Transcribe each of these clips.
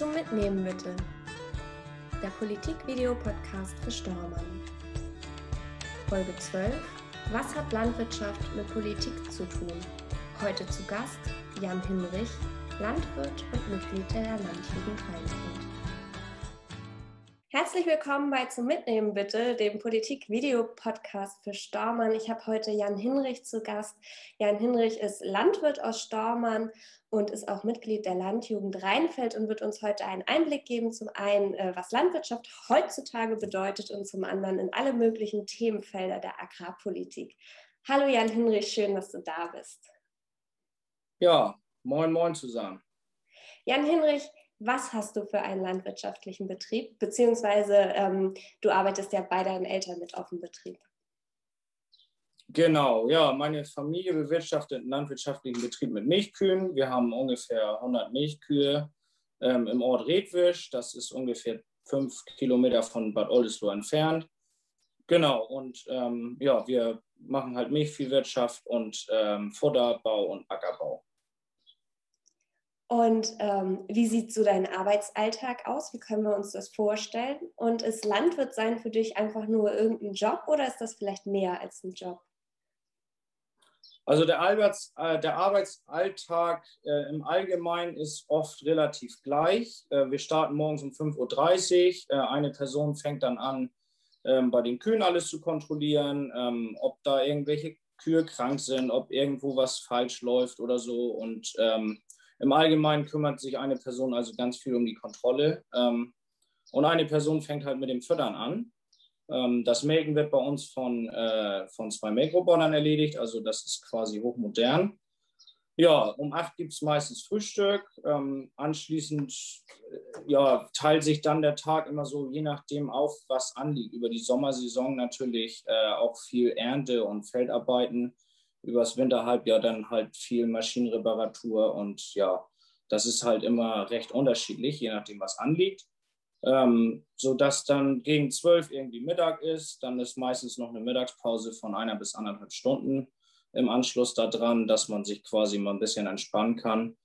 zum Mitnehmen bitte. Der Politik-Video-Podcast für Steuermann. Folge 12. Was hat Landwirtschaft mit Politik zu tun? Heute zu Gast Jan Hinrich, Landwirt und Mitglied der Landjugend Rheinfeld. Herzlich willkommen bei Zum Mitnehmen bitte, dem Politik-Video-Podcast für Stormann. Ich habe heute Jan Hinrich zu Gast. Jan Hinrich ist Landwirt aus Stormann und ist auch Mitglied der Landjugend Rheinfeld und wird uns heute einen Einblick geben, zum einen, äh, was Landwirtschaft heutzutage bedeutet und zum anderen in alle möglichen Themenfelder der Agrarpolitik. Hallo Jan Hinrich, schön, dass du da bist. Ja, moin, moin zusammen. Jan Hinrich, was hast du für einen landwirtschaftlichen Betrieb? Beziehungsweise ähm, du arbeitest ja bei deinen Eltern mit auf dem Betrieb. Genau, ja, meine Familie bewirtschaftet einen landwirtschaftlichen Betrieb mit Milchkühen. Wir haben ungefähr 100 Milchkühe ähm, im Ort Redwisch. Das ist ungefähr fünf Kilometer von Bad Oldesloe entfernt. Genau, und ähm, ja, wir machen halt Milchviehwirtschaft und ähm, Futterbau und Ackerbau. Und ähm, wie sieht so dein Arbeitsalltag aus? Wie können wir uns das vorstellen? Und ist Landwirt sein für dich einfach nur irgendein Job oder ist das vielleicht mehr als ein Job? Also der, Arbeits, äh, der Arbeitsalltag äh, im Allgemeinen ist oft relativ gleich. Äh, wir starten morgens um 5.30 Uhr. Äh, eine Person fängt dann an, ähm, bei den Kühen alles zu kontrollieren, ähm, ob da irgendwelche Kühe krank sind, ob irgendwo was falsch läuft oder so. Und ähm, im Allgemeinen kümmert sich eine Person also ganz viel um die Kontrolle. Ähm, und eine Person fängt halt mit dem Füttern an. Ähm, das Melken wird bei uns von, äh, von zwei Melkrobotern erledigt, also das ist quasi hochmodern. Ja, um acht gibt es meistens Frühstück. Ähm, anschließend äh, ja, teilt sich dann der Tag immer so, je nachdem auf, was anliegt. Über die Sommersaison natürlich äh, auch viel Ernte und Feldarbeiten übers Winterhalbjahr dann halt viel Maschinenreparatur und ja, das ist halt immer recht unterschiedlich, je nachdem, was anliegt. Ähm, so dass dann gegen zwölf irgendwie Mittag ist, dann ist meistens noch eine Mittagspause von einer bis anderthalb Stunden im Anschluss daran, dass man sich quasi mal ein bisschen entspannen kann.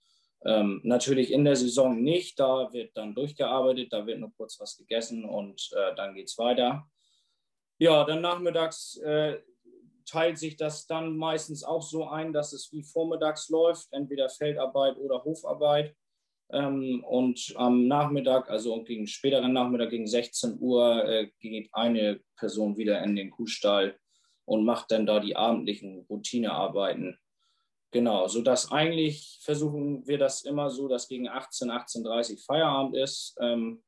Ähm, natürlich in der Saison nicht, da wird dann durchgearbeitet, da wird nur kurz was gegessen und äh, dann geht es weiter. Ja, dann nachmittags äh, teilt sich das dann meistens auch so ein, dass es wie vormittags läuft, entweder Feldarbeit oder Hofarbeit. Ähm, und am Nachmittag, also gegen späteren Nachmittag, gegen 16 Uhr, äh, geht eine Person wieder in den Kuhstall und macht dann da die abendlichen Routinearbeiten. Genau, sodass eigentlich versuchen wir das immer so, dass gegen 18, 18.30 Uhr Feierabend ist. Ähm,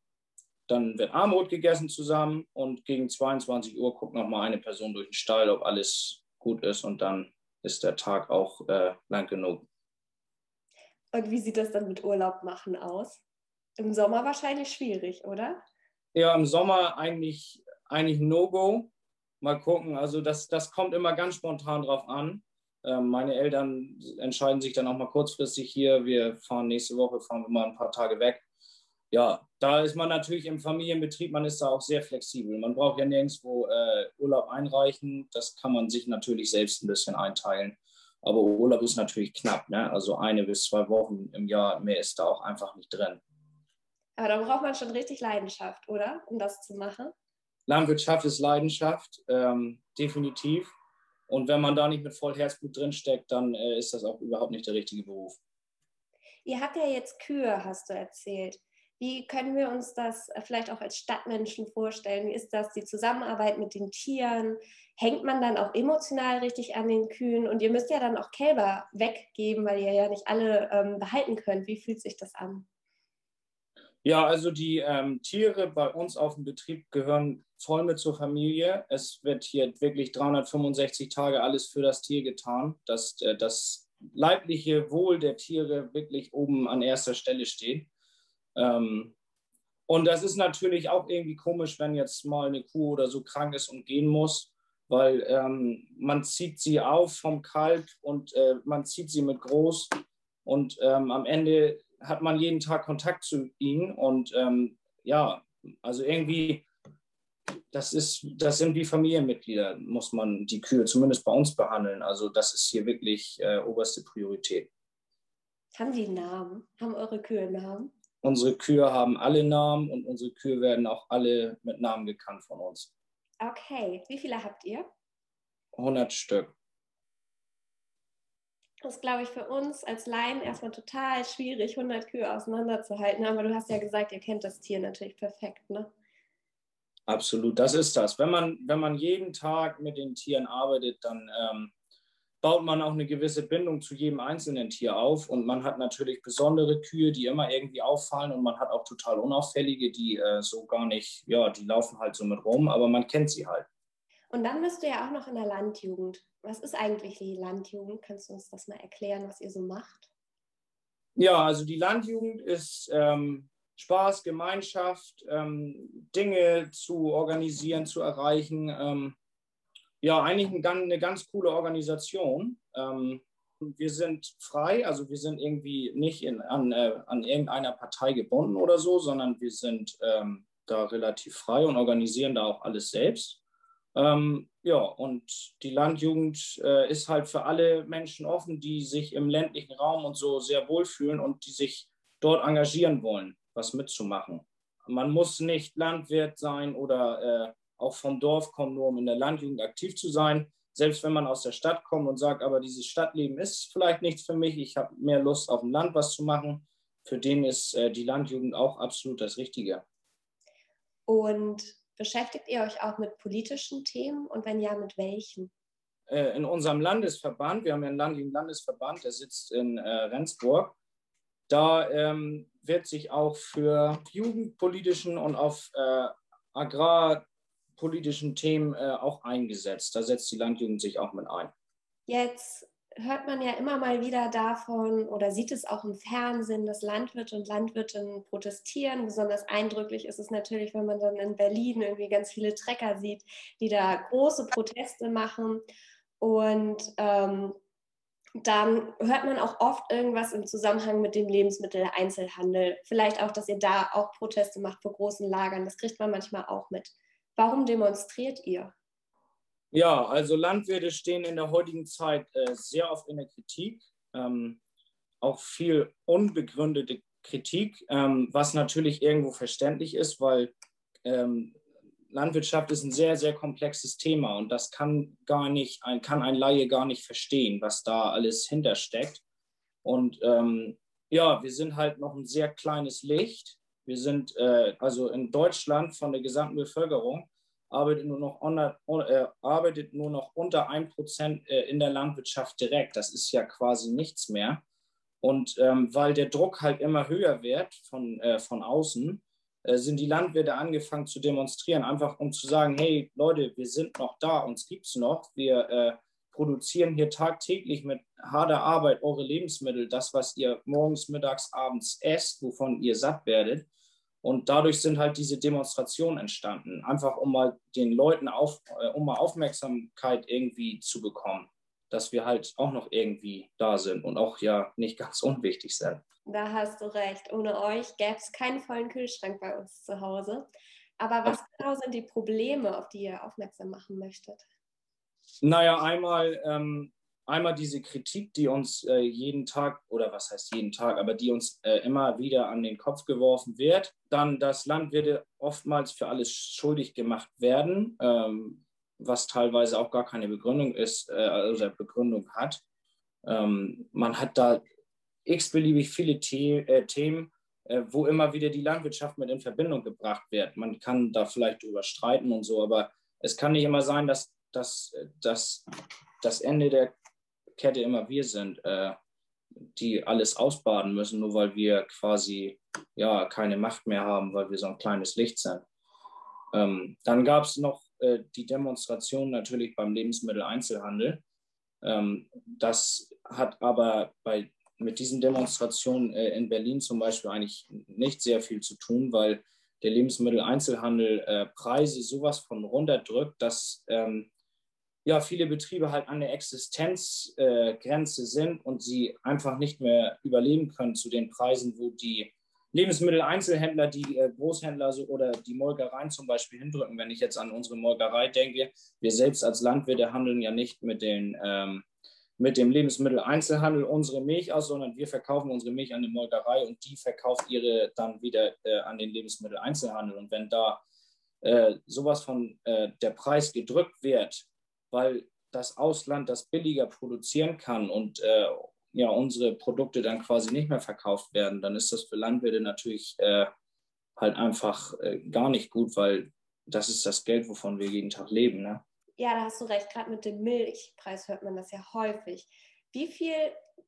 dann wird Armut gegessen zusammen und gegen 22 Uhr guckt noch mal eine Person durch den Stall, ob alles gut ist und dann ist der Tag auch äh, lang genug. Und wie sieht das dann mit Urlaub machen aus? Im Sommer wahrscheinlich schwierig, oder? Ja, im Sommer eigentlich, eigentlich No-Go. Mal gucken, also das, das kommt immer ganz spontan drauf an. Ähm, meine Eltern entscheiden sich dann auch mal kurzfristig hier. Wir fahren nächste Woche, fahren wir mal ein paar Tage weg ja, da ist man natürlich im Familienbetrieb, man ist da auch sehr flexibel. Man braucht ja nirgendwo äh, Urlaub einreichen. Das kann man sich natürlich selbst ein bisschen einteilen. Aber Urlaub ist natürlich knapp. Ne? Also eine bis zwei Wochen im Jahr, mehr ist da auch einfach nicht drin. Aber da braucht man schon richtig Leidenschaft, oder? Um das zu machen. Landwirtschaft ist Leidenschaft, ähm, definitiv. Und wenn man da nicht mit voll Herzblut drinsteckt, dann äh, ist das auch überhaupt nicht der richtige Beruf. Ihr habt ja jetzt Kühe, hast du erzählt. Wie können wir uns das äh, vielleicht auch als Stadtmenschen vorstellen? Wie ist das, die Zusammenarbeit mit den Tieren? Hängt man dann auch emotional richtig an den Kühen? Und ihr müsst ja dann auch Kälber weggeben, weil ihr ja nicht alle ähm, behalten könnt. Wie fühlt sich das an? Ja, also die ähm, Tiere bei uns auf dem Betrieb gehören voll mit zur Familie. Es wird hier wirklich 365 Tage alles für das Tier getan, dass äh, das leibliche Wohl der Tiere wirklich oben an erster Stelle steht. Ähm, und das ist natürlich auch irgendwie komisch, wenn jetzt mal eine Kuh oder so krank ist und gehen muss, weil ähm, man zieht sie auf vom Kalb und äh, man zieht sie mit groß und ähm, am Ende hat man jeden Tag Kontakt zu ihnen und ähm, ja, also irgendwie, das ist, das sind wie Familienmitglieder, muss man die Kühe zumindest bei uns behandeln. Also das ist hier wirklich äh, oberste Priorität. Haben die einen Namen? Haben eure Kühe einen Namen? Unsere Kühe haben alle Namen und unsere Kühe werden auch alle mit Namen gekannt von uns. Okay, wie viele habt ihr? 100 Stück. Das ist, glaube ich, für uns als Laien erstmal total schwierig, 100 Kühe auseinanderzuhalten. Aber du hast ja gesagt, ihr kennt das Tier natürlich perfekt, ne? Absolut, das ist das. Wenn man, wenn man jeden Tag mit den Tieren arbeitet, dann ähm, baut man auch eine gewisse Bindung zu jedem einzelnen Tier auf. Und man hat natürlich besondere Kühe, die immer irgendwie auffallen. Und man hat auch total unauffällige, die äh, so gar nicht, ja, die laufen halt so mit rum, aber man kennt sie halt. Und dann bist du ja auch noch in der Landjugend. Was ist eigentlich die Landjugend? Kannst du uns das mal erklären, was ihr so macht? Ja, also die Landjugend ist ähm, Spaß, Gemeinschaft, ähm, Dinge zu organisieren, zu erreichen. Ähm, ja, eigentlich ein, eine ganz coole Organisation. Ähm, wir sind frei, also wir sind irgendwie nicht in, an, äh, an irgendeiner Partei gebunden oder so, sondern wir sind ähm, da relativ frei und organisieren da auch alles selbst. Ähm, ja, und die Landjugend äh, ist halt für alle Menschen offen, die sich im ländlichen Raum und so sehr wohlfühlen und die sich dort engagieren wollen, was mitzumachen. Man muss nicht Landwirt sein oder äh, auch vom Dorf kommen, nur um in der Landjugend aktiv zu sein. Selbst wenn man aus der Stadt kommt und sagt, aber dieses Stadtleben ist vielleicht nichts für mich, ich habe mehr Lust auf dem Land was zu machen, für den ist äh, die Landjugend auch absolut das Richtige. Und Beschäftigt ihr euch auch mit politischen Themen und wenn ja, mit welchen? Äh, in unserem Landesverband, wir haben ja einen landlichen Landesverband, der sitzt in äh, Rendsburg, da ähm, wird sich auch für jugendpolitischen und auf äh, agrarpolitischen Themen äh, auch eingesetzt. Da setzt die Landjugend sich auch mit ein. Jetzt hört man ja immer mal wieder davon oder sieht es auch im Fernsehen, dass Landwirte und Landwirtinnen protestieren. Besonders eindrücklich ist es natürlich, wenn man dann in Berlin irgendwie ganz viele Trecker sieht, die da große Proteste machen. Und ähm, dann hört man auch oft irgendwas im Zusammenhang mit dem Lebensmitteleinzelhandel. Vielleicht auch, dass ihr da auch Proteste macht vor großen Lagern. Das kriegt man manchmal auch mit. Warum demonstriert ihr? Ja, also Landwirte stehen in der heutigen Zeit äh, sehr oft in der Kritik, ähm, auch viel unbegründete Kritik, ähm, was natürlich irgendwo verständlich ist, weil ähm, Landwirtschaft ist ein sehr, sehr komplexes Thema und das kann gar nicht, ein, kann ein Laie gar nicht verstehen, was da alles hintersteckt. Und ähm, ja, wir sind halt noch ein sehr kleines Licht. Wir sind äh, also in Deutschland von der gesamten Bevölkerung arbeitet nur noch, unter, äh, arbeitet nur noch unter 1% äh, in der Landwirtschaft direkt. Das ist ja quasi nichts mehr. Und ähm, weil der Druck halt immer höher wird von, äh, von außen, äh, sind die Landwirte angefangen zu demonstrieren, einfach um zu sagen, hey Leute, wir sind noch da, uns gibt es noch. Wir äh, produzieren hier tagtäglich mit harter Arbeit eure Lebensmittel, das, was ihr morgens, mittags, abends esst, wovon ihr satt werdet. Und dadurch sind halt diese Demonstrationen entstanden, einfach um mal den Leuten auf, äh, um mal Aufmerksamkeit irgendwie zu bekommen, dass wir halt auch noch irgendwie da sind und auch ja nicht ganz unwichtig sind. Da hast du recht. Ohne euch gäbe es keinen vollen Kühlschrank bei uns zu Hause. Aber was genau sind die Probleme, auf die ihr aufmerksam machen möchtet? Naja, einmal ähm, einmal diese Kritik, die uns äh, jeden Tag, oder was heißt jeden Tag, aber die uns äh, immer wieder an den Kopf geworfen wird. Dann, dass Landwirte oftmals für alles schuldig gemacht werden, ähm, was teilweise auch gar keine Begründung ist, äh, oder Begründung hat. Ähm, man hat da x-beliebig viele The äh, Themen, äh, wo immer wieder die Landwirtschaft mit in Verbindung gebracht wird. Man kann da vielleicht drüber streiten und so, aber es kann nicht immer sein, dass, dass, dass das Ende der Kette immer wir sind, äh, die alles ausbaden müssen, nur weil wir quasi ja keine Macht mehr haben, weil wir so ein kleines Licht sind. Ähm, dann gab es noch äh, die Demonstration natürlich beim Lebensmitteleinzelhandel. Ähm, das hat aber bei, mit diesen Demonstrationen äh, in Berlin zum Beispiel eigentlich nicht sehr viel zu tun, weil der Lebensmitteleinzelhandel äh, Preise sowas von runterdrückt, dass ähm, ja, viele Betriebe halt an der Existenzgrenze äh, sind und sie einfach nicht mehr überleben können zu den Preisen, wo die Lebensmitteleinzelhändler, die äh, Großhändler so, oder die Molkereien zum Beispiel hindrücken. Wenn ich jetzt an unsere Molkerei denke, wir selbst als Landwirte handeln ja nicht mit den, ähm, mit dem Lebensmitteleinzelhandel unsere Milch aus, sondern wir verkaufen unsere Milch an die Molkerei und die verkauft ihre dann wieder äh, an den Lebensmitteleinzelhandel. Und wenn da äh, sowas von äh, der Preis gedrückt wird, weil das Ausland das billiger produzieren kann und äh, ja, unsere Produkte dann quasi nicht mehr verkauft werden, dann ist das für Landwirte natürlich äh, halt einfach äh, gar nicht gut, weil das ist das Geld, wovon wir jeden Tag leben. Ne? Ja, da hast du recht. Gerade mit dem Milchpreis hört man das ja häufig. Wie viel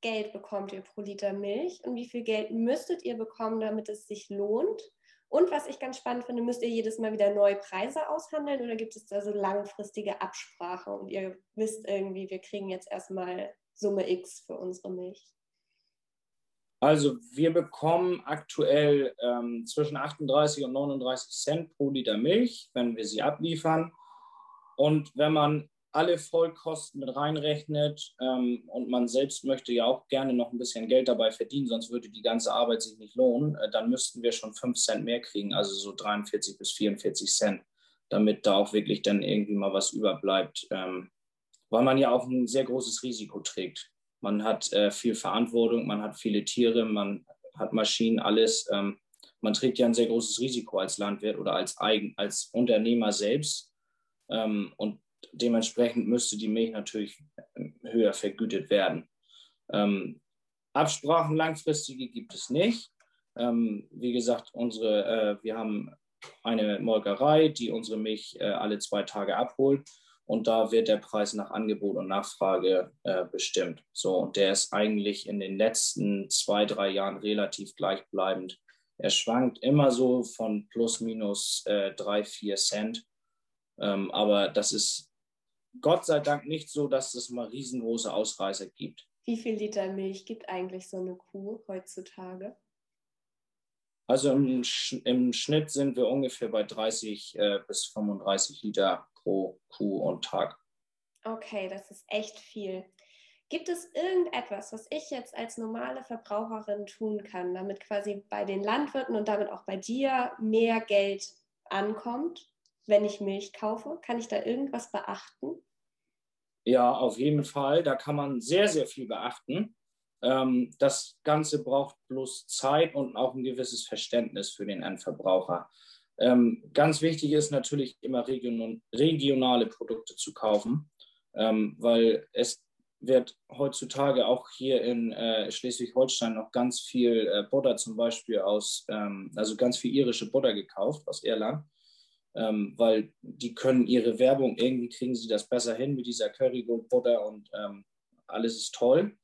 Geld bekommt ihr pro Liter Milch und wie viel Geld müsstet ihr bekommen, damit es sich lohnt? Und was ich ganz spannend finde, müsst ihr jedes Mal wieder neue Preise aushandeln oder gibt es da so langfristige Absprache und ihr wisst irgendwie, wir kriegen jetzt erstmal Summe X für unsere Milch? Also wir bekommen aktuell ähm, zwischen 38 und 39 Cent pro Liter Milch, wenn wir sie abliefern. Und wenn man alle Vollkosten mit reinrechnet ähm, und man selbst möchte ja auch gerne noch ein bisschen Geld dabei verdienen, sonst würde die ganze Arbeit sich nicht lohnen, äh, dann müssten wir schon 5 Cent mehr kriegen, also so 43 bis 44 Cent, damit da auch wirklich dann irgendwie mal was überbleibt, ähm, weil man ja auch ein sehr großes Risiko trägt. Man hat äh, viel Verantwortung, man hat viele Tiere, man hat Maschinen, alles. Ähm, man trägt ja ein sehr großes Risiko als Landwirt oder als, Eigen, als Unternehmer selbst ähm, und dementsprechend müsste die Milch natürlich höher vergütet werden. Ähm, Absprachen langfristige gibt es nicht. Ähm, wie gesagt, unsere, äh, wir haben eine Molkerei, die unsere Milch äh, alle zwei Tage abholt. Und da wird der Preis nach Angebot und Nachfrage äh, bestimmt. So, und der ist eigentlich in den letzten zwei, drei Jahren relativ gleichbleibend. Er schwankt immer so von plus minus äh, drei, vier Cent. Ähm, aber das ist Gott sei Dank nicht so, dass es mal riesengroße Ausreißer gibt. Wie viel Liter Milch gibt eigentlich so eine Kuh heutzutage? Also im, im Schnitt sind wir ungefähr bei 30 äh, bis 35 Liter pro Kuh und Tag. Okay, das ist echt viel. Gibt es irgendetwas, was ich jetzt als normale Verbraucherin tun kann, damit quasi bei den Landwirten und damit auch bei dir mehr Geld ankommt? Wenn ich Milch kaufe? Kann ich da irgendwas beachten? Ja, auf jeden Fall. Da kann man sehr, sehr viel beachten. Ähm, das Ganze braucht bloß Zeit und auch ein gewisses Verständnis für den Endverbraucher. Ähm, ganz wichtig ist natürlich immer regionale Produkte zu kaufen, ähm, weil es wird heutzutage auch hier in äh, Schleswig-Holstein noch ganz viel äh, Butter zum Beispiel aus, also ganz viel irische Butter gekauft aus Irland ähm, weil die können ihre Werbung, irgendwie kriegen sie das besser hin mit dieser Currygold Butter und ähm, alles ist toll.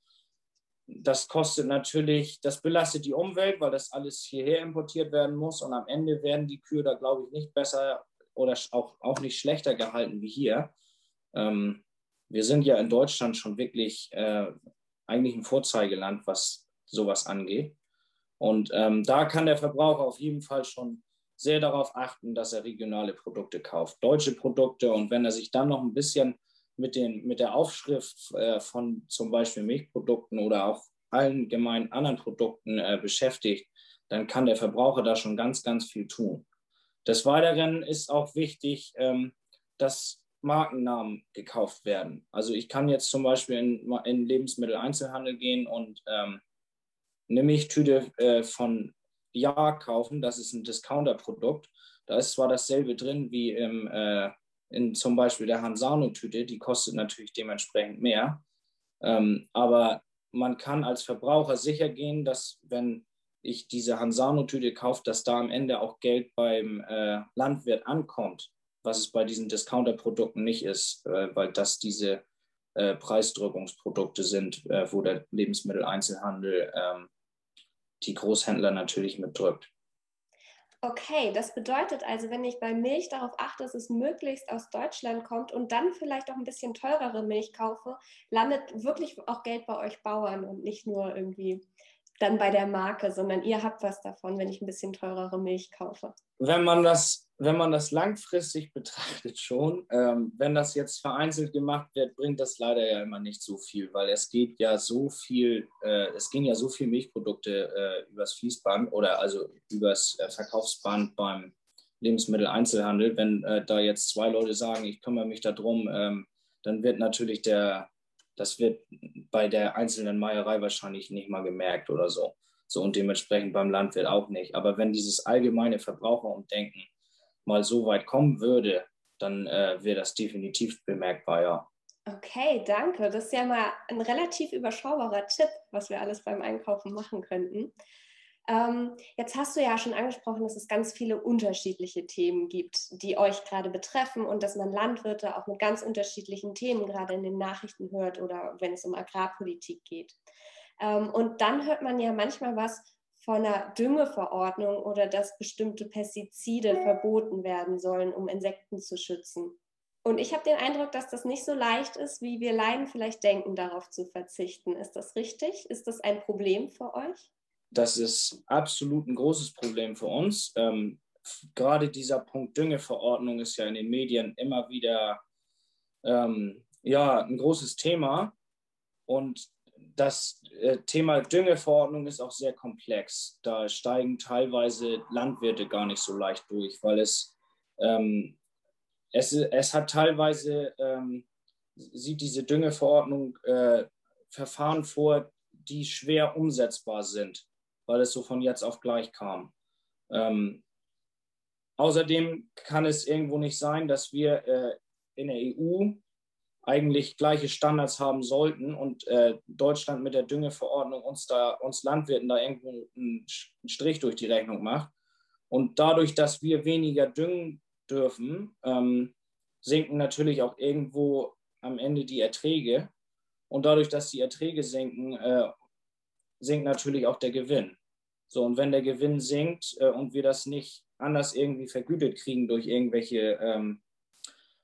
Das kostet natürlich, das belastet die Umwelt, weil das alles hierher importiert werden muss und am Ende werden die Kühe da, glaube ich, nicht besser oder auch, auch nicht schlechter gehalten wie hier. Ähm, wir sind ja in Deutschland schon wirklich äh, eigentlich ein Vorzeigeland, was sowas angeht. Und ähm, da kann der Verbraucher auf jeden Fall schon sehr darauf achten, dass er regionale Produkte kauft, deutsche Produkte. Und wenn er sich dann noch ein bisschen mit, den, mit der Aufschrift äh, von zum Beispiel Milchprodukten oder auch allgemein anderen Produkten äh, beschäftigt, dann kann der Verbraucher da schon ganz, ganz viel tun. Des Weiteren ist auch wichtig, ähm, dass Markennamen gekauft werden. Also ich kann jetzt zum Beispiel in, in Lebensmitteleinzelhandel gehen und ähm, eine Milchtüte äh, von ja kaufen. Das ist ein Discounter-Produkt. Da ist zwar dasselbe drin wie im, äh, in zum Beispiel der Hansano-Tüte, die kostet natürlich dementsprechend mehr. Ähm, aber man kann als Verbraucher sicher gehen, dass wenn ich diese Hansano-Tüte kaufe, dass da am Ende auch Geld beim äh, Landwirt ankommt, was es bei diesen Discounter-Produkten nicht ist, äh, weil das diese äh, Preisdrückungsprodukte sind, äh, wo der Lebensmitteleinzelhandel ähm, die Großhändler natürlich mitdrückt. Okay, das bedeutet also, wenn ich bei Milch darauf achte, dass es möglichst aus Deutschland kommt und dann vielleicht auch ein bisschen teurere Milch kaufe, landet wirklich auch Geld bei euch Bauern und nicht nur irgendwie dann bei der Marke, sondern ihr habt was davon, wenn ich ein bisschen teurere Milch kaufe. Wenn man das, wenn man das langfristig betrachtet schon, ähm, wenn das jetzt vereinzelt gemacht wird, bringt das leider ja immer nicht so viel, weil es geht ja so viel, äh, es gehen ja so viele Milchprodukte äh, übers Fließband oder also übers äh, Verkaufsband beim Lebensmitteleinzelhandel. Wenn äh, da jetzt zwei Leute sagen, ich kümmere mich darum, ähm, dann wird natürlich der Das wird bei der einzelnen Meierei wahrscheinlich nicht mal gemerkt oder so. So und dementsprechend beim Landwirt auch nicht. Aber wenn dieses allgemeine Verbraucherumdenken mal so weit kommen würde, dann äh, wäre das definitiv bemerkbar, ja. Okay, danke. Das ist ja mal ein relativ überschaubarer Tipp, was wir alles beim Einkaufen machen könnten. Ähm, jetzt hast du ja schon angesprochen, dass es ganz viele unterschiedliche Themen gibt, die euch gerade betreffen und dass man Landwirte auch mit ganz unterschiedlichen Themen gerade in den Nachrichten hört oder wenn es um Agrarpolitik geht. Ähm, und dann hört man ja manchmal was von einer Düngeverordnung oder dass bestimmte Pestizide verboten werden sollen, um Insekten zu schützen. Und ich habe den Eindruck, dass das nicht so leicht ist, wie wir Laien vielleicht denken, darauf zu verzichten. Ist das richtig? Ist das ein Problem für euch? Das ist absolut ein großes Problem für uns. Ähm, gerade dieser Punkt Düngeverordnung ist ja in den Medien immer wieder ähm, ja, ein großes Thema. Und das äh, Thema Düngeverordnung ist auch sehr komplex. Da steigen teilweise Landwirte gar nicht so leicht durch, weil es ähm, es, es hat teilweise, ähm, sieht diese Düngeverordnung äh, Verfahren vor, die schwer umsetzbar sind, weil es so von jetzt auf gleich kam. Ähm, außerdem kann es irgendwo nicht sein, dass wir äh, in der EU eigentlich gleiche Standards haben sollten und äh, Deutschland mit der Düngeverordnung uns da uns Landwirten da irgendwo einen Strich durch die Rechnung macht. Und dadurch, dass wir weniger düngen dürfen, ähm, sinken natürlich auch irgendwo am Ende die Erträge. Und dadurch, dass die Erträge sinken, äh, sinkt natürlich auch der Gewinn. So, und wenn der Gewinn sinkt äh, und wir das nicht anders irgendwie vergütet kriegen durch irgendwelche ähm,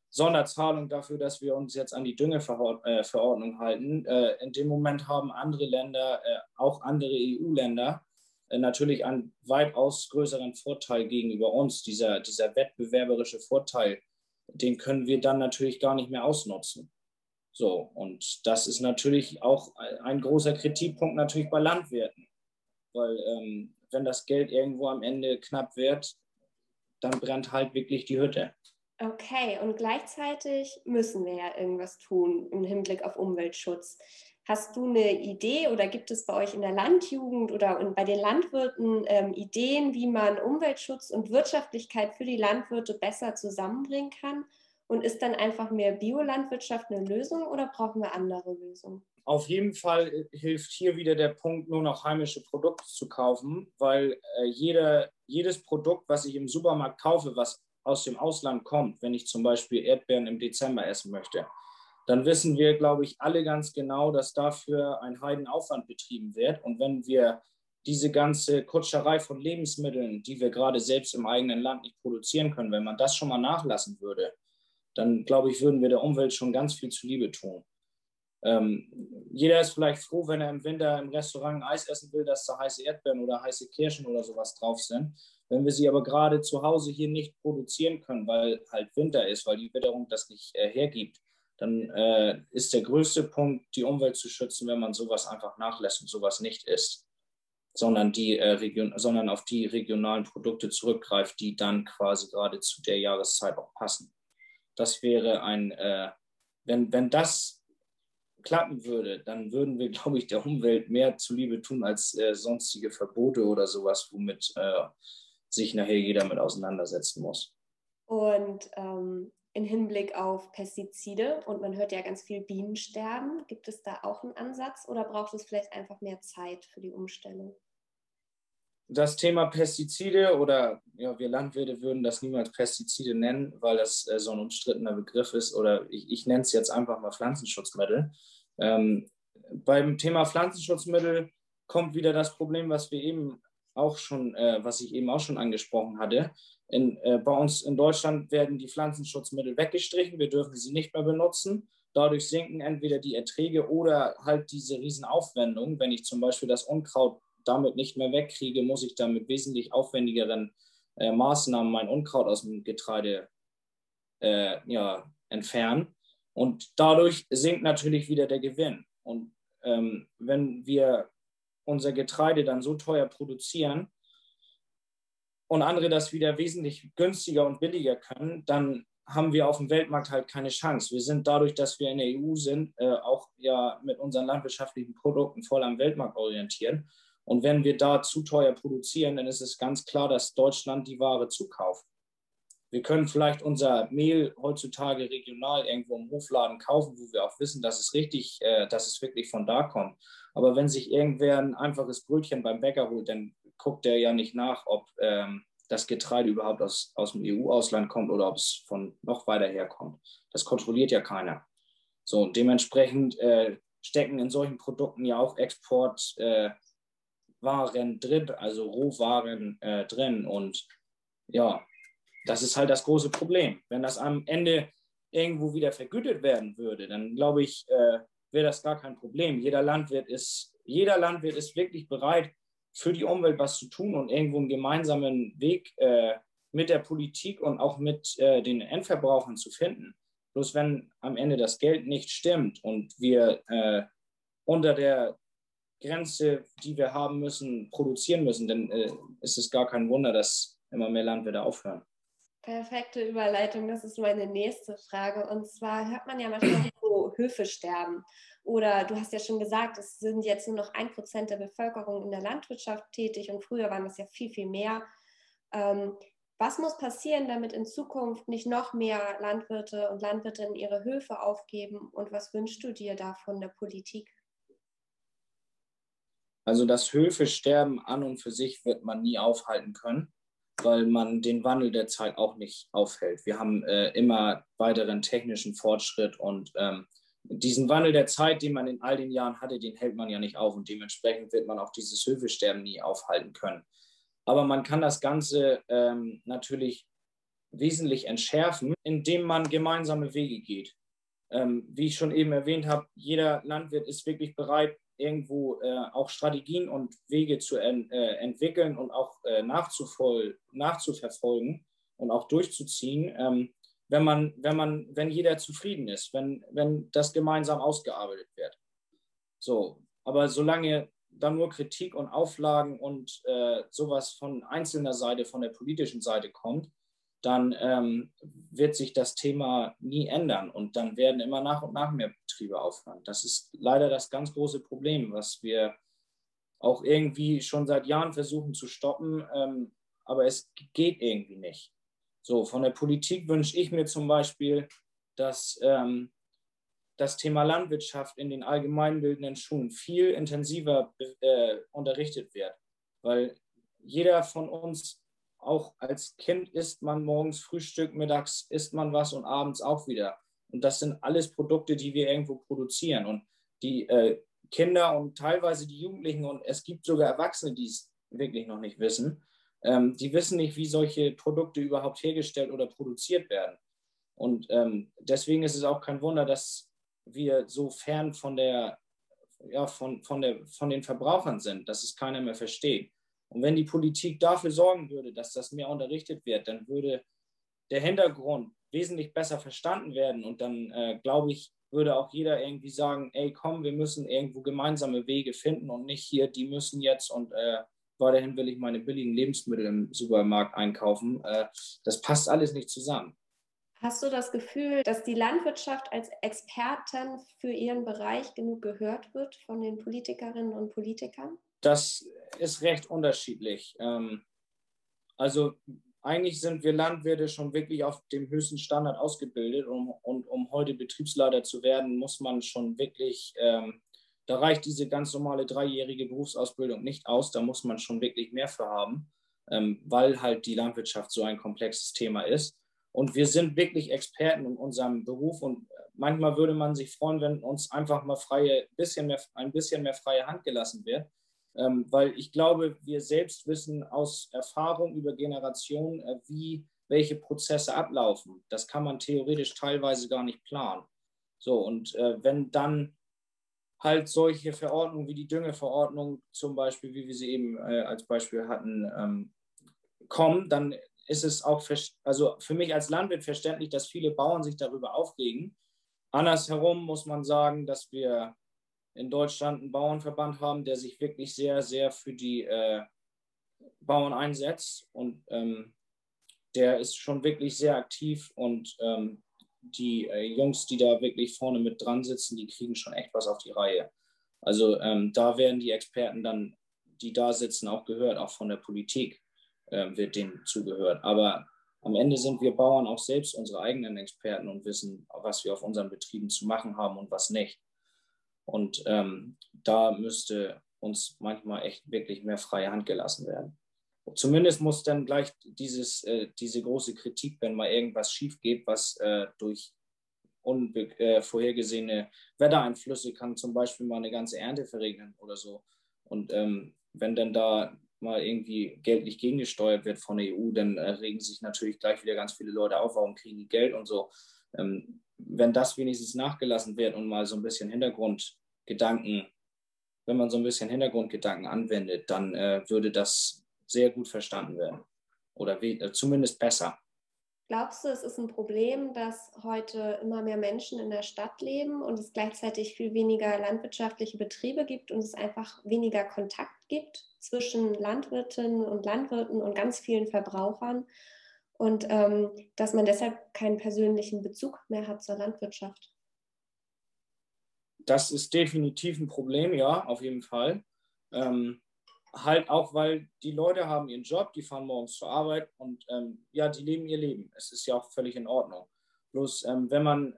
Sonderzahlungen dafür, dass wir uns jetzt an die Düngeverordnung äh, halten, äh, in dem Moment haben andere Länder, äh, auch andere EU-Länder, natürlich einen weitaus größeren Vorteil gegenüber uns. Dieser, dieser wettbewerberische Vorteil, den können wir dann natürlich gar nicht mehr ausnutzen. So, und das ist natürlich auch ein großer Kritikpunkt natürlich bei Landwirten, weil ähm, wenn das Geld irgendwo am Ende knapp wird, dann brennt halt wirklich die Hütte. Okay, und gleichzeitig müssen wir ja irgendwas tun im Hinblick auf Umweltschutz. Hast du eine Idee oder gibt es bei euch in der Landjugend oder bei den Landwirten ähm, Ideen, wie man Umweltschutz und Wirtschaftlichkeit für die Landwirte besser zusammenbringen kann? Und ist dann einfach mehr Biolandwirtschaft eine Lösung oder brauchen wir andere Lösungen? Auf jeden Fall hilft hier wieder der Punkt, nur noch heimische Produkte zu kaufen, weil äh, jeder, jedes Produkt, was ich im Supermarkt kaufe, was aus dem Ausland kommt, wenn ich zum Beispiel Erdbeeren im Dezember essen möchte, dann wissen wir, glaube ich, alle ganz genau, dass dafür ein Heidenaufwand betrieben wird. Und wenn wir diese ganze Kutscherei von Lebensmitteln, die wir gerade selbst im eigenen Land nicht produzieren können, wenn man das schon mal nachlassen würde, dann glaube ich, würden wir der Umwelt schon ganz viel zuliebe tun. Ähm, jeder ist vielleicht froh, wenn er im Winter im Restaurant Eis essen will, dass da heiße Erdbeeren oder heiße Kirschen oder sowas drauf sind. Wenn wir sie aber gerade zu Hause hier nicht produzieren können, weil halt Winter ist, weil die Witterung das nicht äh, hergibt, dann äh, ist der größte Punkt, die Umwelt zu schützen, wenn man sowas einfach nachlässt und sowas nicht isst, sondern, die, äh, Region, sondern auf die regionalen Produkte zurückgreift, die dann quasi gerade zu der Jahreszeit auch passen. Das wäre ein, äh, wenn, wenn das klappen würde, dann würden wir, glaube ich, der Umwelt mehr zuliebe tun als äh, sonstige Verbote oder sowas, womit äh, sich nachher jeder mit auseinandersetzen muss. Und ähm, in Hinblick auf Pestizide und man hört ja ganz viel Bienensterben. Gibt es da auch einen Ansatz oder braucht es vielleicht einfach mehr Zeit für die Umstellung? Das Thema Pestizide oder ja, wir Landwirte würden das niemals Pestizide nennen, weil das äh, so ein umstrittener Begriff ist oder ich, ich nenne es jetzt einfach mal Pflanzenschutzmittel. Ähm, beim Thema Pflanzenschutzmittel kommt wieder das Problem, was wir eben auch schon, äh, was ich eben auch schon angesprochen hatte. In, äh, bei uns in Deutschland werden die Pflanzenschutzmittel weggestrichen, wir dürfen sie nicht mehr benutzen. Dadurch sinken entweder die Erträge oder halt diese Riesenaufwendung. Wenn ich zum Beispiel das Unkraut damit nicht mehr wegkriege, muss ich dann mit wesentlich aufwendigeren äh, Maßnahmen mein Unkraut aus dem Getreide äh, ja, entfernen. Und dadurch sinkt natürlich wieder der Gewinn. Und ähm, wenn wir unser Getreide dann so teuer produzieren und andere das wieder wesentlich günstiger und billiger können, dann haben wir auf dem Weltmarkt halt keine Chance. Wir sind dadurch, dass wir in der EU sind, äh, auch ja mit unseren landwirtschaftlichen Produkten voll am Weltmarkt orientieren. Und wenn wir da zu teuer produzieren, dann ist es ganz klar, dass Deutschland die Ware zukauft. Wir können vielleicht unser Mehl heutzutage regional irgendwo im Hofladen kaufen, wo wir auch wissen, dass es richtig, äh, dass es wirklich von da kommt. Aber wenn sich irgendwer ein einfaches Brötchen beim Bäcker holt, dann guckt der ja nicht nach, ob ähm, das Getreide überhaupt aus, aus dem EU-Ausland kommt oder ob es von noch weiter herkommt. Das kontrolliert ja keiner. So, dementsprechend äh, stecken in solchen Produkten ja auch Exportwaren äh, drin, also Rohwaren äh, drin. Und ja, das ist halt das große Problem. Wenn das am Ende irgendwo wieder vergütet werden würde, dann glaube ich, äh, wäre das gar kein Problem. Jeder Landwirt ist, jeder Landwirt ist wirklich bereit, für die Umwelt was zu tun und irgendwo einen gemeinsamen Weg äh, mit der Politik und auch mit äh, den Endverbrauchern zu finden. Bloß wenn am Ende das Geld nicht stimmt und wir äh, unter der Grenze, die wir haben müssen, produzieren müssen, dann äh, ist es gar kein Wunder, dass immer mehr Landwirte aufhören. Perfekte Überleitung, das ist meine nächste Frage. Und zwar hört man ja manchmal so Höfe sterben. Oder du hast ja schon gesagt, es sind jetzt nur noch ein Prozent der Bevölkerung in der Landwirtschaft tätig und früher waren das ja viel, viel mehr. Ähm, was muss passieren, damit in Zukunft nicht noch mehr Landwirte und Landwirtinnen ihre Höfe aufgeben? Und was wünschst du dir da von der Politik? Also das Höfesterben an und für sich wird man nie aufhalten können weil man den Wandel der Zeit auch nicht aufhält. Wir haben äh, immer weiteren technischen Fortschritt und ähm, diesen Wandel der Zeit, den man in all den Jahren hatte, den hält man ja nicht auf und dementsprechend wird man auch dieses Höfesterben nie aufhalten können. Aber man kann das Ganze ähm, natürlich wesentlich entschärfen, indem man gemeinsame Wege geht. Ähm, wie ich schon eben erwähnt habe, jeder Landwirt ist wirklich bereit, irgendwo äh, auch Strategien und Wege zu en, äh, entwickeln und auch äh, nachzuverfolgen und auch durchzuziehen, ähm, wenn man, wenn man, wenn jeder zufrieden ist, wenn, wenn das gemeinsam ausgearbeitet wird. So, aber solange dann nur Kritik und Auflagen und äh, sowas von einzelner Seite, von der politischen Seite kommt, dann ähm, wird sich das Thema nie ändern und dann werden immer nach und nach mehr Betriebe aufhören. Das ist leider das ganz große Problem, was wir auch irgendwie schon seit Jahren versuchen zu stoppen, ähm, aber es geht irgendwie nicht. So, von der Politik wünsche ich mir zum Beispiel, dass ähm, das Thema Landwirtschaft in den allgemeinbildenden Schulen viel intensiver äh, unterrichtet wird, weil jeder von uns auch als Kind isst man morgens Frühstück, mittags isst man was und abends auch wieder. Und das sind alles Produkte, die wir irgendwo produzieren. Und die äh, Kinder und teilweise die Jugendlichen und es gibt sogar Erwachsene, die es wirklich noch nicht wissen, ähm, die wissen nicht, wie solche Produkte überhaupt hergestellt oder produziert werden. Und ähm, deswegen ist es auch kein Wunder, dass wir so fern von, der, ja, von, von, der, von den Verbrauchern sind, dass es keiner mehr versteht. Und wenn die Politik dafür sorgen würde, dass das mehr unterrichtet wird, dann würde der Hintergrund wesentlich besser verstanden werden. Und dann, äh, glaube ich, würde auch jeder irgendwie sagen, ey, komm, wir müssen irgendwo gemeinsame Wege finden und nicht hier, die müssen jetzt und äh, weiterhin will ich meine billigen Lebensmittel im Supermarkt einkaufen. Äh, das passt alles nicht zusammen. Hast du das Gefühl, dass die Landwirtschaft als Experten für ihren Bereich genug gehört wird von den Politikerinnen und Politikern? Das ist recht unterschiedlich. Ähm, also eigentlich sind wir Landwirte schon wirklich auf dem höchsten Standard ausgebildet und, und um heute Betriebsleiter zu werden, muss man schon wirklich, ähm, da reicht diese ganz normale dreijährige Berufsausbildung nicht aus, da muss man schon wirklich mehr für haben, ähm, weil halt die Landwirtschaft so ein komplexes Thema ist. Und wir sind wirklich Experten in unserem Beruf und manchmal würde man sich freuen, wenn uns einfach mal freie, bisschen mehr, ein bisschen mehr freie Hand gelassen wird ähm, weil ich glaube, wir selbst wissen aus Erfahrung über Generationen, äh, wie welche Prozesse ablaufen. Das kann man theoretisch teilweise gar nicht planen. So, und äh, wenn dann halt solche Verordnungen wie die Düngeverordnung zum Beispiel, wie wir sie eben äh, als Beispiel hatten, ähm, kommen, dann ist es auch, also für mich als Landwirt verständlich, dass viele Bauern sich darüber aufregen. Andersherum muss man sagen, dass wir in Deutschland einen Bauernverband haben, der sich wirklich sehr, sehr für die äh, Bauern einsetzt. Und ähm, der ist schon wirklich sehr aktiv und ähm, die äh, Jungs, die da wirklich vorne mit dran sitzen, die kriegen schon echt was auf die Reihe. Also ähm, da werden die Experten dann, die da sitzen, auch gehört, auch von der Politik äh, wird denen zugehört. Aber am Ende sind wir Bauern auch selbst unsere eigenen Experten und wissen, was wir auf unseren Betrieben zu machen haben und was nicht. Und ähm, da müsste uns manchmal echt wirklich mehr freie Hand gelassen werden. Zumindest muss dann gleich dieses, äh, diese große Kritik, wenn mal irgendwas schief geht, was äh, durch unvorhergesehene äh, Wettereinflüsse kann zum Beispiel mal eine ganze Ernte verregnen oder so. Und ähm, wenn dann da mal irgendwie geldlich gegengesteuert wird von der EU, dann regen sich natürlich gleich wieder ganz viele Leute auf, warum kriegen die Geld und so. Ähm, wenn das wenigstens nachgelassen wird und mal so ein bisschen Hintergrundgedanken, wenn man so ein bisschen Hintergrundgedanken anwendet, dann äh, würde das sehr gut verstanden werden oder äh, zumindest besser. Glaubst du, es ist ein Problem, dass heute immer mehr Menschen in der Stadt leben und es gleichzeitig viel weniger landwirtschaftliche Betriebe gibt und es einfach weniger Kontakt gibt zwischen Landwirtinnen und Landwirten und ganz vielen Verbrauchern und ähm, dass man deshalb keinen persönlichen Bezug mehr hat zur Landwirtschaft? Das ist definitiv ein Problem, ja, auf jeden Fall. Ähm, halt auch, weil die Leute haben ihren Job, die fahren morgens zur Arbeit und ähm, ja, die leben ihr Leben. Es ist ja auch völlig in Ordnung. Bloß ähm, wenn man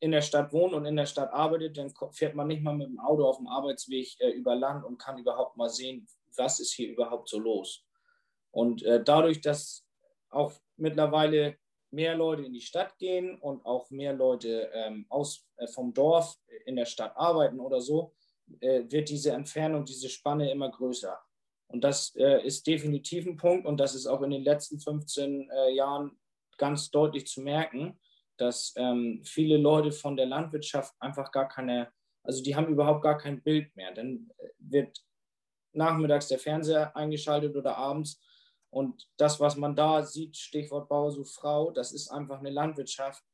in der Stadt wohnt und in der Stadt arbeitet, dann fährt man nicht mal mit dem Auto auf dem Arbeitsweg äh, über Land und kann überhaupt mal sehen, was ist hier überhaupt so los. Und äh, dadurch, dass auch mittlerweile mehr Leute in die Stadt gehen und auch mehr Leute ähm, aus, äh, vom Dorf in der Stadt arbeiten oder so, äh, wird diese Entfernung, diese Spanne immer größer. Und das äh, ist definitiv ein Punkt und das ist auch in den letzten 15 äh, Jahren ganz deutlich zu merken, dass ähm, viele Leute von der Landwirtschaft einfach gar keine, also die haben überhaupt gar kein Bild mehr. Dann äh, wird nachmittags der Fernseher eingeschaltet oder abends und das, was man da sieht, Stichwort Bauersuchfrau, das ist einfach eine Landwirtschaft,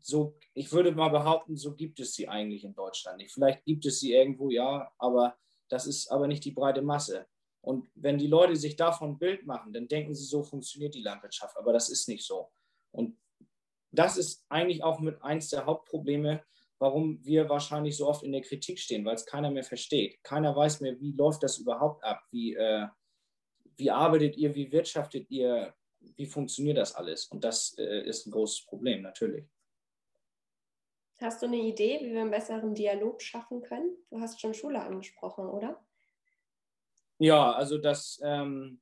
so, ich würde mal behaupten, so gibt es sie eigentlich in Deutschland nicht. Vielleicht gibt es sie irgendwo, ja, aber das ist aber nicht die breite Masse. Und wenn die Leute sich davon ein Bild machen, dann denken sie, so funktioniert die Landwirtschaft. Aber das ist nicht so. Und das ist eigentlich auch mit eins der Hauptprobleme, warum wir wahrscheinlich so oft in der Kritik stehen, weil es keiner mehr versteht. Keiner weiß mehr, wie läuft das überhaupt ab? Wie, äh, wie arbeitet ihr? Wie wirtschaftet ihr? Wie funktioniert das alles? Und das äh, ist ein großes Problem, natürlich. Hast du eine Idee, wie wir einen besseren Dialog schaffen können? Du hast schon Schule angesprochen, oder? Ja, also das ähm,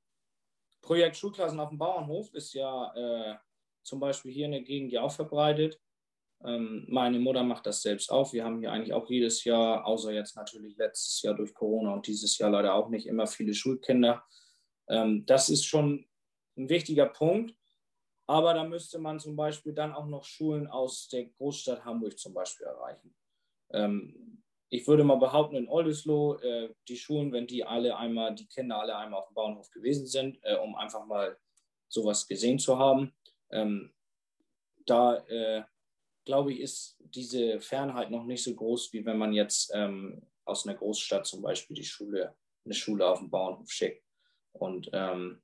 Projekt Schulklassen auf dem Bauernhof ist ja äh, zum Beispiel hier in der Gegend ja auch verbreitet. Ähm, meine Mutter macht das selbst auch. Wir haben hier eigentlich auch jedes Jahr, außer jetzt natürlich letztes Jahr durch Corona und dieses Jahr leider auch nicht immer viele Schulkinder. Ähm, das ist schon ein wichtiger Punkt. Aber da müsste man zum Beispiel dann auch noch Schulen aus der Großstadt Hamburg zum Beispiel erreichen. Ähm, ich würde mal behaupten, in Oldesloe, äh, die Schulen, wenn die alle einmal, die Kinder alle einmal auf dem Bauernhof gewesen sind, äh, um einfach mal sowas gesehen zu haben, ähm, da äh, glaube ich, ist diese Fernheit noch nicht so groß, wie wenn man jetzt ähm, aus einer Großstadt zum Beispiel die Schule, eine Schule auf dem Bauernhof schickt. Und ähm,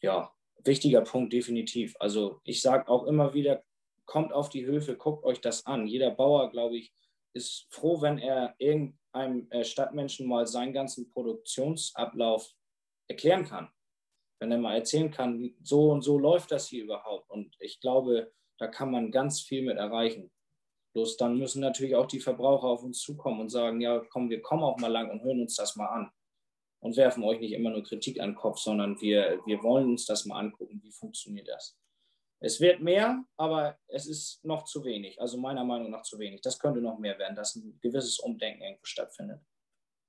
ja, wichtiger Punkt, definitiv. Also ich sage auch immer wieder, kommt auf die Höfe, guckt euch das an. Jeder Bauer, glaube ich, ist froh, wenn er irgendeinem äh, Stadtmenschen mal seinen ganzen Produktionsablauf erklären kann. Wenn er mal erzählen kann, so und so läuft das hier überhaupt. Und ich glaube, da kann man ganz viel mit erreichen. Bloß dann müssen natürlich auch die Verbraucher auf uns zukommen und sagen, ja, komm, wir kommen auch mal lang und hören uns das mal an und werfen euch nicht immer nur Kritik an den Kopf, sondern wir, wir wollen uns das mal angucken, wie funktioniert das. Es wird mehr, aber es ist noch zu wenig, also meiner Meinung nach zu wenig. Das könnte noch mehr werden, dass ein gewisses Umdenken irgendwo stattfindet.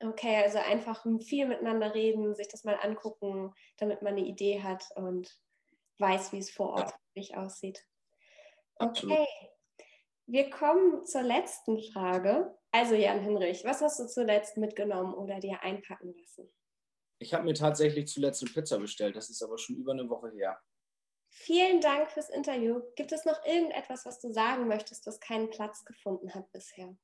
Okay, also einfach viel miteinander reden, sich das mal angucken, damit man eine Idee hat und weiß, wie es vor Ort ja. wirklich aussieht. Okay, Absolut. wir kommen zur letzten Frage. Also Jan Hinrich, was hast du zuletzt mitgenommen oder dir einpacken lassen? Ich habe mir tatsächlich zuletzt eine Pizza bestellt. Das ist aber schon über eine Woche her. Vielen Dank fürs Interview. Gibt es noch irgendetwas, was du sagen möchtest, das keinen Platz gefunden hat bisher?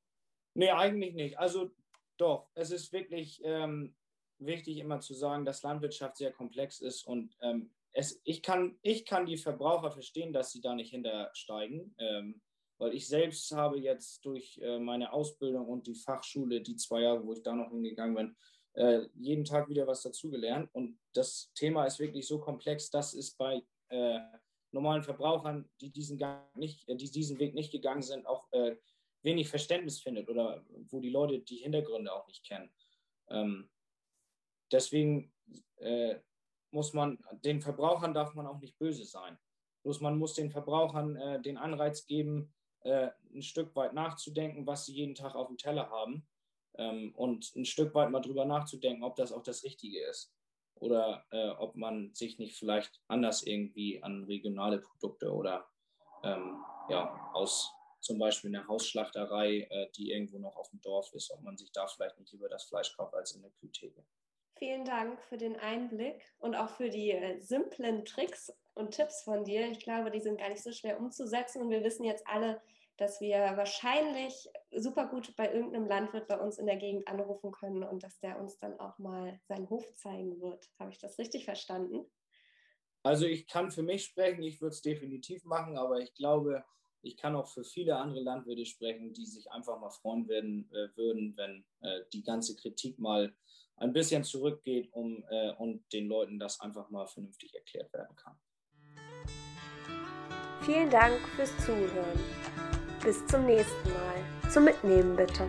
Nee, eigentlich nicht. Also doch, es ist wirklich ähm, wichtig, immer zu sagen, dass Landwirtschaft sehr komplex ist und ähm, es, ich, kann, ich kann die Verbraucher verstehen, dass sie da nicht hintersteigen, ähm, weil ich selbst habe jetzt durch äh, meine Ausbildung und die Fachschule, die zwei Jahre, wo ich da noch hingegangen bin, äh, jeden Tag wieder was dazugelernt. Und das Thema ist wirklich so komplex, dass es bei äh, normalen Verbrauchern, die diesen, Gang nicht, äh, die diesen Weg nicht gegangen sind, auch äh, wenig Verständnis findet oder wo die Leute die Hintergründe auch nicht kennen. Ähm, deswegen äh, muss man, den Verbrauchern darf man auch nicht böse sein. Bloß man muss den Verbrauchern äh, den Anreiz geben, ein Stück weit nachzudenken, was sie jeden Tag auf dem Teller haben ähm, und ein Stück weit mal drüber nachzudenken, ob das auch das Richtige ist oder äh, ob man sich nicht vielleicht anders irgendwie an regionale Produkte oder ähm, ja, aus zum Beispiel einer Hausschlachterei, äh, die irgendwo noch auf dem Dorf ist, ob man sich da vielleicht nicht lieber das Fleisch kauft als in der Kühltheke. Vielen Dank für den Einblick und auch für die äh, simplen Tricks und Tipps von dir. Ich glaube, die sind gar nicht so schwer umzusetzen und wir wissen jetzt alle, dass wir wahrscheinlich super gut bei irgendeinem Landwirt bei uns in der Gegend anrufen können und dass der uns dann auch mal seinen Hof zeigen wird. Habe ich das richtig verstanden? Also ich kann für mich sprechen, ich würde es definitiv machen, aber ich glaube, ich kann auch für viele andere Landwirte sprechen, die sich einfach mal freuen werden, äh, würden, wenn äh, die ganze Kritik mal ein bisschen zurückgeht um, äh, und den Leuten das einfach mal vernünftig erklärt werden kann. Vielen Dank fürs Zuhören. Bis zum nächsten Mal. Zum Mitnehmen bitte.